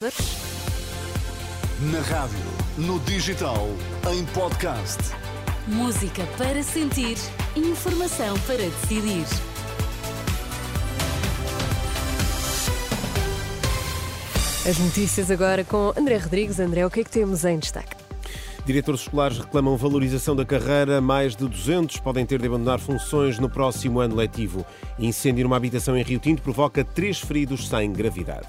Na rádio, no digital, em podcast. Música para sentir, informação para decidir. As notícias agora com André Rodrigues. André, o que é que temos em destaque? Diretores escolares reclamam valorização da carreira. Mais de 200 podem ter de abandonar funções no próximo ano letivo. Incêndio numa habitação em Rio Tinto provoca três feridos sem gravidade.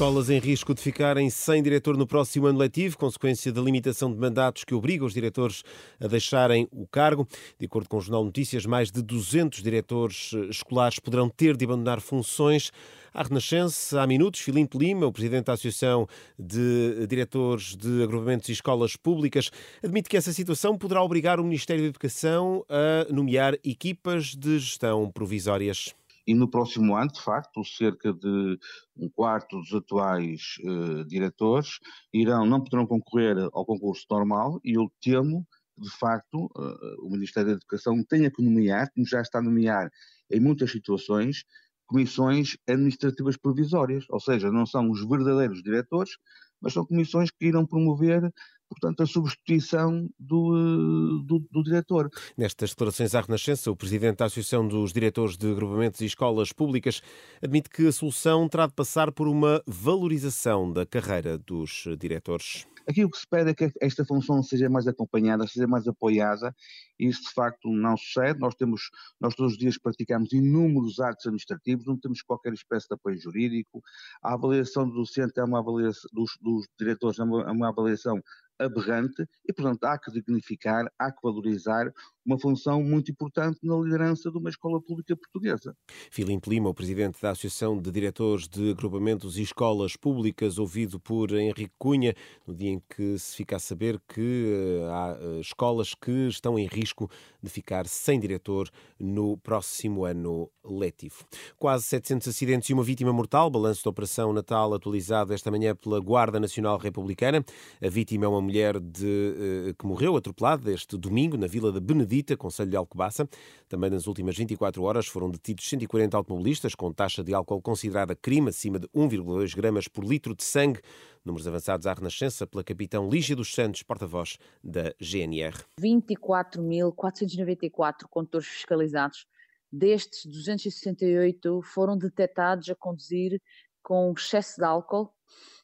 Escolas em risco de ficarem sem diretor no próximo ano letivo, consequência da limitação de mandatos que obriga os diretores a deixarem o cargo. De acordo com o Jornal Notícias, mais de 200 diretores eh, escolares poderão ter de abandonar funções. À Renascença, há minutos, Filipe Lima, o presidente da Associação de Diretores de Agrupamentos e Escolas Públicas, admite que essa situação poderá obrigar o Ministério da Educação a nomear equipas de gestão provisórias. E no próximo ano, de facto, cerca de um quarto dos atuais uh, diretores irão, não poderão concorrer ao concurso normal e eu temo que, de facto, uh, o Ministério da Educação tenha que nomear, como já está a nomear em muitas situações, comissões administrativas provisórias, ou seja, não são os verdadeiros diretores, mas são comissões que irão promover portanto, a substituição do, eh, do, do, diretor. Nestas declarações à Renascença, o presidente da Associação dos Diretores de Agrupamentos e Escolas Públicas admite que a solução terá de passar por uma valorização da carreira dos diretores. Aquilo que se pede é que esta função seja mais acompanhada, seja mais apoiada, e isso de facto não sucede. Nós temos, nós todos os dias praticamos inúmeros atos administrativos, não temos qualquer espécie de apoio jurídico. A avaliação do docente é uma avaliação, dos, dos diretores é uma, é uma avaliação aberrante e, portanto, há que dignificar, há que valorizar uma função muito importante na liderança de uma escola pública portuguesa. Filipe Lima, o presidente da Associação de Diretores de Agrupamentos e Escolas Públicas, ouvido por Henrique Cunha, no dia em que se fica a saber que eh, há eh, escolas que estão em risco de ficar sem diretor no próximo ano letivo. Quase 700 acidentes e uma vítima mortal, balanço da Operação Natal atualizado esta manhã pela Guarda Nacional Republicana. A vítima é uma mulher de, eh, que morreu atropelada este domingo na Vila da Benedita, Conselho de Alcobaça. Também nas últimas 24 horas foram detidos 140 automobilistas com taxa de álcool considerada crime acima de 1,2 gramas por litro de sangue. Números avançados à Renascença pela capitão Lígia dos Santos, porta-voz da GNR. 24.494 condutores fiscalizados. Destes, 268 foram detectados a conduzir com excesso de álcool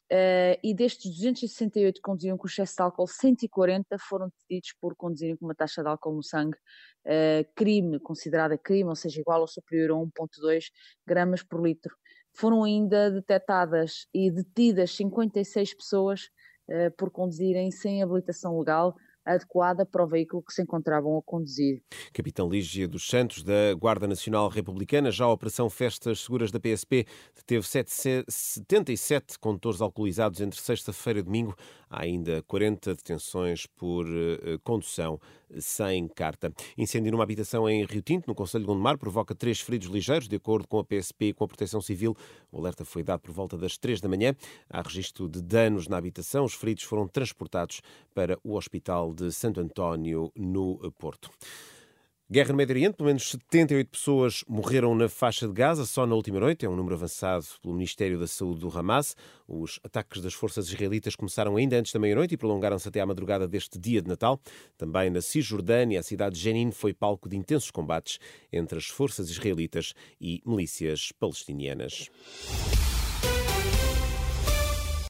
Uh, e destes 268 que conduziam com excesso de álcool, 140 foram detidos por conduzirem com uma taxa de álcool no sangue uh, crime, considerada crime, ou seja, igual ou superior a 1,2 gramas por litro. Foram ainda detectadas e detidas 56 pessoas uh, por conduzirem sem habilitação legal, adequada para o veículo que se encontravam a conduzir. Capitão Lígia dos Santos, da Guarda Nacional Republicana, já a Operação Festas Seguras da PSP teve 77 condutores alcoolizados entre sexta-feira e domingo. Há ainda 40 detenções por uh, condução sem carta. Incêndio numa habitação em Rio Tinto, no Conselho de Gondomar, provoca três feridos ligeiros, de acordo com a PSP e com a Proteção Civil. O alerta foi dado por volta das três da manhã. Há registro de danos na habitação. Os feridos foram transportados para o Hospital de Santo António, no Porto. Guerra no Médio Oriente, pelo menos 78 pessoas morreram na faixa de Gaza só na última noite, é um número avançado pelo Ministério da Saúde do Hamas. Os ataques das forças israelitas começaram ainda antes da meia-noite e prolongaram-se até à madrugada deste dia de Natal. Também na Cisjordânia, a cidade de Jenin foi palco de intensos combates entre as forças israelitas e milícias palestinianas.